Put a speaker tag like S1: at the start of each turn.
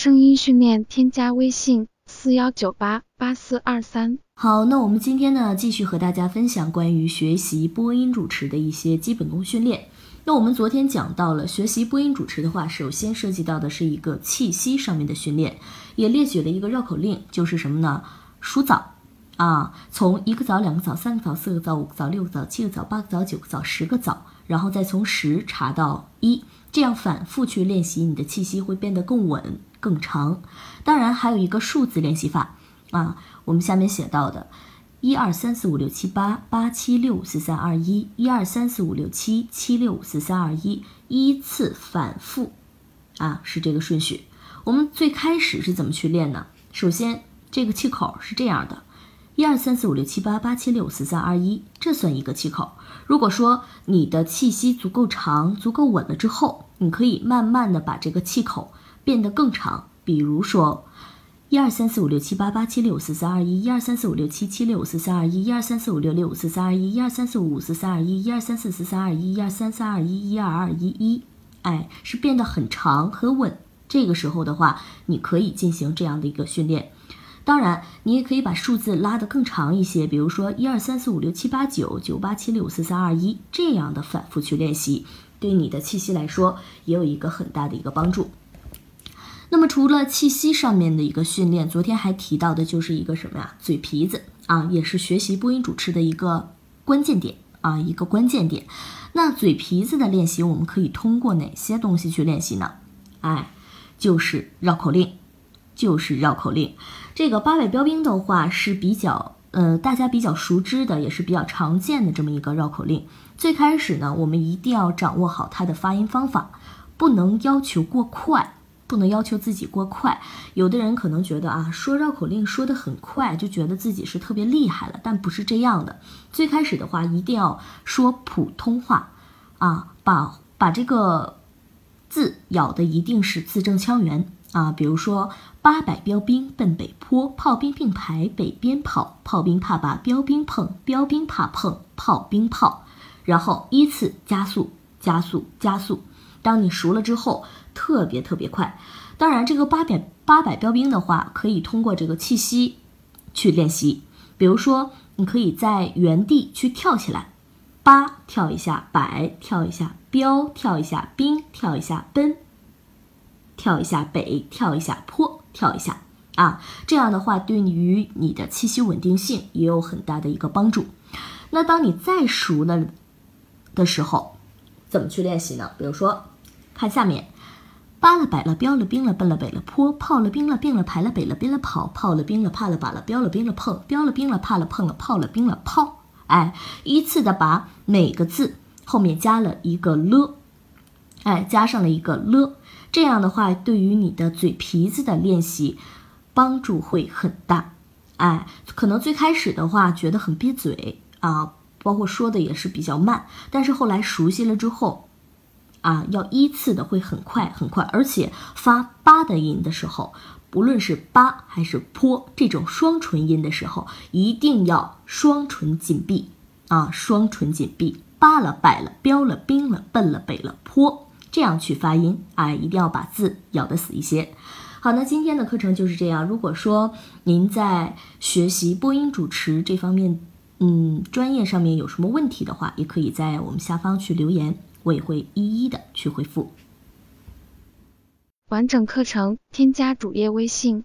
S1: 声音训练，添加微信四幺九八八四二三。
S2: 好，那我们今天呢，继续和大家分享关于学习播音主持的一些基本功训练。那我们昨天讲到了学习播音主持的话，首先涉及到的是一个气息上面的训练，也列举了一个绕口令，就是什么呢？数早啊，从一个早、两个早、三个早、四个早、五个早、六个早、七个早、八个早、九个早、十个早，然后再从十查到一，这样反复去练习，你的气息会变得更稳、更长。当然，还有一个数字练习法啊。我们下面写到的，一二三四五六七八八七六五四三二一，一二三四五六七七六五四三二一，依次反复，啊，是这个顺序。我们最开始是怎么去练呢？首先，这个气口是这样的，一二三四五六七八八七六五四三二一，这算一个气口。如果说你的气息足够长、足够稳了之后，你可以慢慢的把这个气口变得更长，比如说。一二三四五六七八八七六五四三二一，一二三四五六七七六五四三二一，一二三四五六六五四三二一，一二三四五五四三二一，一二三四四三二一，一二三三二一，一二二一一，哎，是变得很长很稳。这个时候的话，你可以进行这样的一个训练。当然，你也可以把数字拉得更长一些，比如说一二三四五六七八九九八七六五四三二一，这样的反复去练习，对你的气息来说也有一个很大的一个帮助。那么除了气息上面的一个训练，昨天还提到的就是一个什么呀？嘴皮子啊，也是学习播音主持的一个关键点啊，一个关键点。那嘴皮子的练习，我们可以通过哪些东西去练习呢？哎，就是绕口令，就是绕口令。这个八百标兵的话是比较呃大家比较熟知的，也是比较常见的这么一个绕口令。最开始呢，我们一定要掌握好它的发音方法，不能要求过快。不能要求自己过快，有的人可能觉得啊，说绕口令说的很快，就觉得自己是特别厉害了，但不是这样的。最开始的话，一定要说普通话，啊，把把这个字咬的一定是字正腔圆啊。比如说，八百标兵奔北坡，炮兵并排北边跑，炮兵怕把标兵碰，标兵怕碰炮兵炮，然后依次加速，加速，加速。当你熟了之后。特别特别快，当然这个八百八百标兵的话，可以通过这个气息去练习。比如说，你可以在原地去跳起来，八跳一下，百跳一下，标跳一下，兵跳一下，奔跳一下，北跳一下，坡跳一下啊。这样的话，对于你的气息稳定性也有很大的一个帮助。那当你再熟了的时候，怎么去练习呢？比如说，看下面。扒了摆了标了兵了奔了北了坡炮了兵了并了排了北了边了跑炮了兵了怕了把了标了兵了碰标了兵了怕了碰了炮了兵了炮，哎，依次的把每个字后面加了一个了，哎，加上了一个了，这样的话对于你的嘴皮子的练习帮助会很大，哎，可能最开始的话觉得很憋嘴啊，包括说的也是比较慢，但是后来熟悉了之后。啊，要依次的会很快很快，而且发八的音的时候，不论是八还是坡这种双唇音的时候，一定要双唇紧闭啊，双唇紧闭，八了百了标了兵了奔了北了坡，这样去发音，啊，一定要把字咬得死一些。好，那今天的课程就是这样。如果说您在学习播音主持这方面，嗯，专业上面有什么问题的话，也可以在我们下方去留言。我也会一一的去回复。
S1: 完整课程，添加主页微信。